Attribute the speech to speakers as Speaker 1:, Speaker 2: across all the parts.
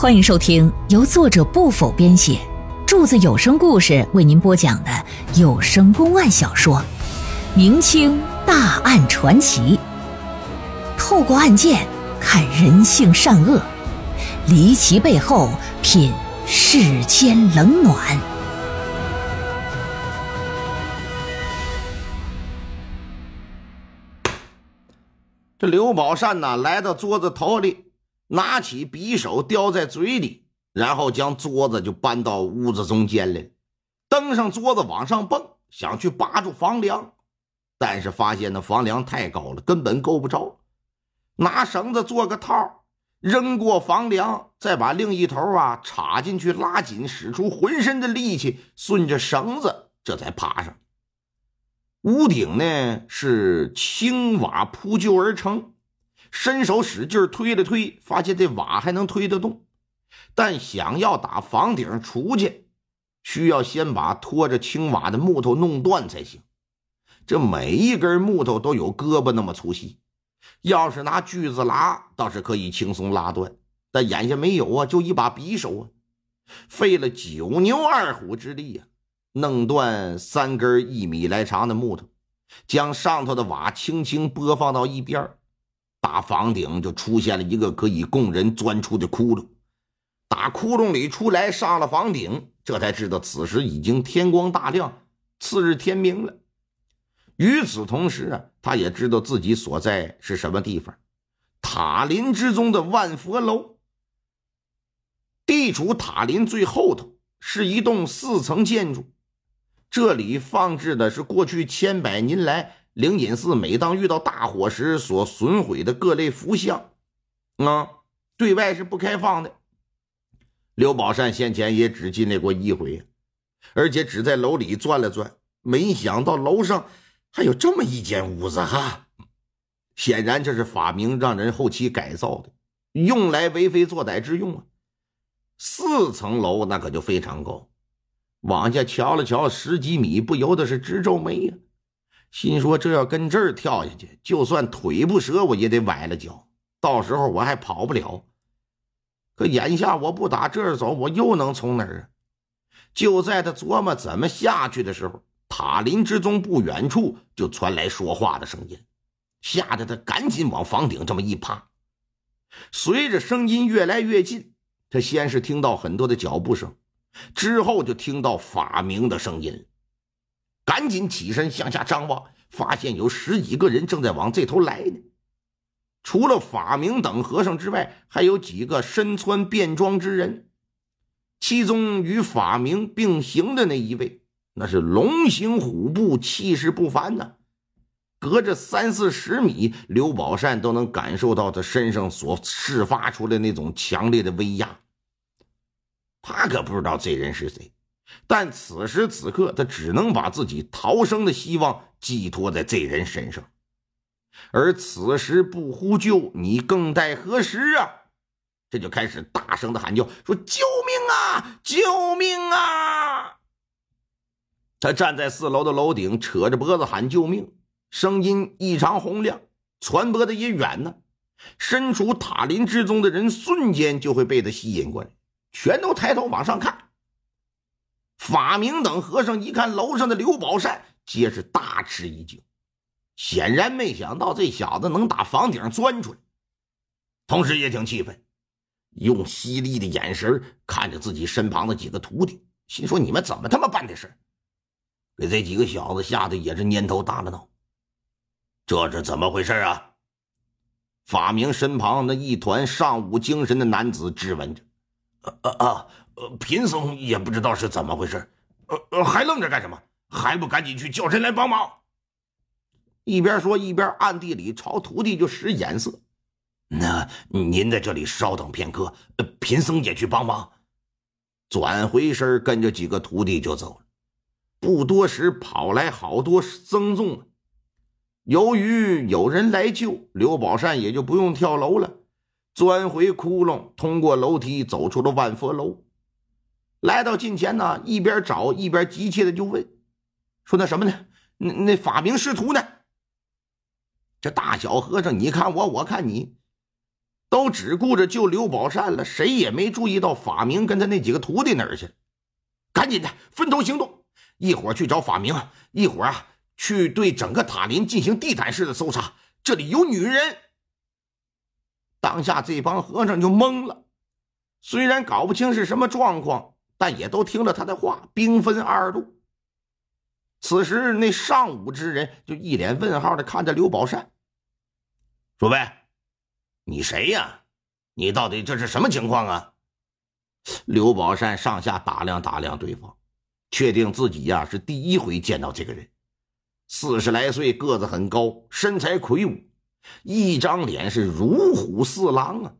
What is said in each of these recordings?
Speaker 1: 欢迎收听由作者不否编写，柱子有声故事为您播讲的有声公案小说《明清大案传奇》，透过案件看人性善恶，离奇背后品世间冷暖。
Speaker 2: 这刘宝善呐，来到桌子头里。拿起匕首叼在嘴里，然后将桌子就搬到屋子中间来，登上桌子往上蹦，想去扒住房梁，但是发现那房梁太高了，根本够不着。拿绳子做个套，扔过房梁，再把另一头啊插进去拉紧，使出浑身的力气，顺着绳子这才爬上。屋顶呢是青瓦铺就而成。伸手使劲推了推，发现这瓦还能推得动，但想要打房顶出去，需要先把拖着青瓦的木头弄断才行。这每一根木头都有胳膊那么粗细，要是拿锯子拉，倒是可以轻松拉断，但眼下没有啊，就一把匕首啊，费了九牛二虎之力呀，弄断三根一米来长的木头，将上头的瓦轻轻拨放到一边打房顶就出现了一个可以供人钻出的窟窿，打窟窿里出来，上了房顶，这才知道此时已经天光大亮，次日天明了。与此同时啊，他也知道自己所在是什么地方——塔林之中的万佛楼。地处塔林最后头，是一栋四层建筑，这里放置的是过去千百年来。灵隐寺每当遇到大火时所损毁的各类佛像，啊，对外是不开放的。刘宝善先前也只进来过一回，而且只在楼里转了转，没想到楼上还有这么一间屋子哈。显然这是法明让人后期改造的，用来为非作歹之用啊。四层楼那可就非常高，往下瞧了瞧十几米，不由得是直皱眉呀。心说：“这要跟这儿跳下去，就算腿不折，我也得崴了脚。到时候我还跑不了。可眼下我不打这儿走，我又能从哪儿啊？”就在他琢磨怎么下去的时候，塔林之中不远处就传来说话的声音，吓得他赶紧往房顶这么一趴。随着声音越来越近，他先是听到很多的脚步声，之后就听到法明的声音。赶紧起身向下张望，发现有十几个人正在往这头来呢。除了法明等和尚之外，还有几个身穿便装之人。其中与法明并行的那一位，那是龙行虎步，气势不凡呐。隔着三四十米，刘宝善都能感受到他身上所释发出的那种强烈的威压。他可不知道这人是谁。但此时此刻，他只能把自己逃生的希望寄托在这人身上，而此时不呼救，你更待何时啊？这就开始大声的喊叫，说：“救命啊！救命啊！”他站在四楼的楼顶，扯着脖子喊救命，声音异常洪亮，传播的也远呢。身处塔林之中的人，瞬间就会被他吸引过来，全都抬头往上看。法明等和尚一看楼上的刘宝善，皆是大吃一惊，显然没想到这小子能打房顶钻出来，同时也挺气愤，用犀利的眼神看着自己身旁的几个徒弟，心说：“你们怎么他妈办的事给这几个小子吓得也是蔫头耷了脑。这是怎么回事啊？法明身旁那一团尚武精神的男子质问着：“啊啊！”呃，贫僧也不知道是怎么回事，呃呃，还愣着干什么？还不赶紧去叫人来帮忙！一边说一边暗地里朝徒弟就使眼色。那您在这里稍等片刻，贫僧也去帮忙。转回身跟着几个徒弟就走了。不多时，跑来好多僧众。由于有人来救，刘宝善也就不用跳楼了，钻回窟窿，通过楼梯走出了万佛楼。来到近前呢，一边找一边急切的就问：“说那什么呢？那那法明师徒呢？”这大小和尚，你看我，我看你，都只顾着救刘宝善了，谁也没注意到法明跟他那几个徒弟哪儿去了。赶紧的，分头行动，一会儿去找法明，一会儿啊去对整个塔林进行地毯式的搜查。这里有女人。当下这帮和尚就懵了，虽然搞不清是什么状况，但也都听了他的话，兵分二路。此时，那上武之人就一脸问号的看着刘宝善，说：“喂，你谁呀？你到底这是什么情况啊？”刘宝善上下打量打量对方，确定自己呀是第一回见到这个人。四十来岁，个子很高，身材魁梧，一张脸是如虎似狼啊，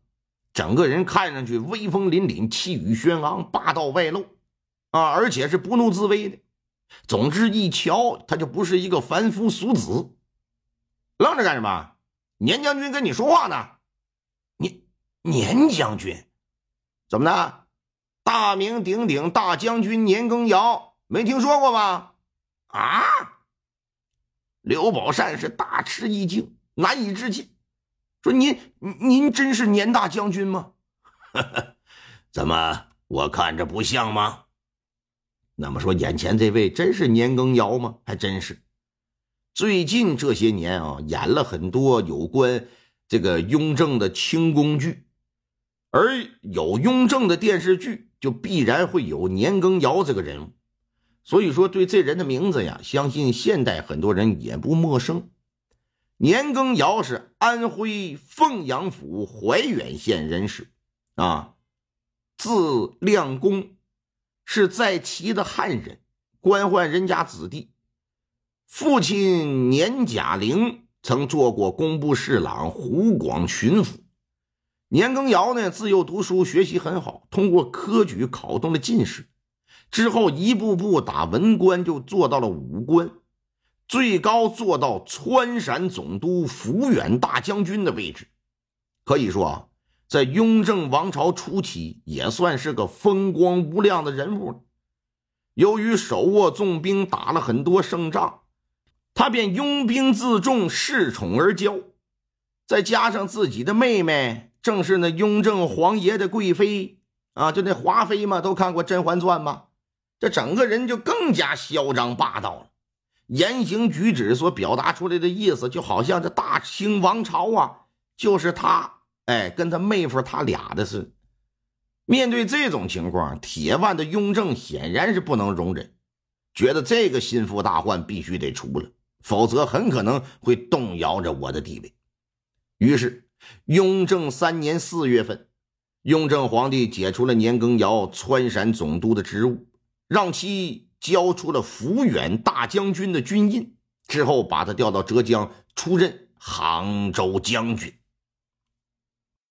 Speaker 2: 整个人看上去威风凛凛，气宇轩昂，霸道外露啊，而且是不怒自威的。总之，一瞧他就不是一个凡夫俗子。愣着干什么？年将军跟你说话呢。年年将军，怎么的？大名鼎鼎大将军年羹尧，没听说过吗？啊！刘宝善是大吃一惊，难以置信，说：“您您真是年大将军吗？怎么我看着不像吗？”那么说，眼前这位真是年羹尧吗？还真是。最近这些年啊，演了很多有关这个雍正的清宫剧，而有雍正的电视剧，就必然会有年羹尧这个人物。所以说，对这人的名字呀，相信现代很多人也不陌生。年羹尧是安徽凤阳府怀远县人士，啊，字亮公。是在齐的汉人，官宦人家子弟。父亲年甲龄曾做过工部侍郎、湖广巡抚。年羹尧呢，自幼读书，学习很好，通过科举考中了进士。之后一步步打文官，就做到了武官，最高做到川陕总督、抚远大将军的位置。可以说啊。在雍正王朝初期，也算是个风光无量的人物。由于手握重兵，打了很多胜仗，他便拥兵自重，恃宠而骄。再加上自己的妹妹，正是那雍正皇爷的贵妃啊，就那华妃嘛，都看过《甄嬛传》吗？这整个人就更加嚣张霸道了，言行举止所表达出来的意思，就好像这大清王朝啊，就是他。哎，跟他妹夫他俩的是，面对这种情况，铁腕的雍正显然是不能容忍，觉得这个心腹大患必须得除了，否则很可能会动摇着我的地位。于是，雍正三年四月份，雍正皇帝解除了年羹尧川陕总督的职务，让其交出了抚远大将军的军印，之后把他调到浙江出任杭州将军。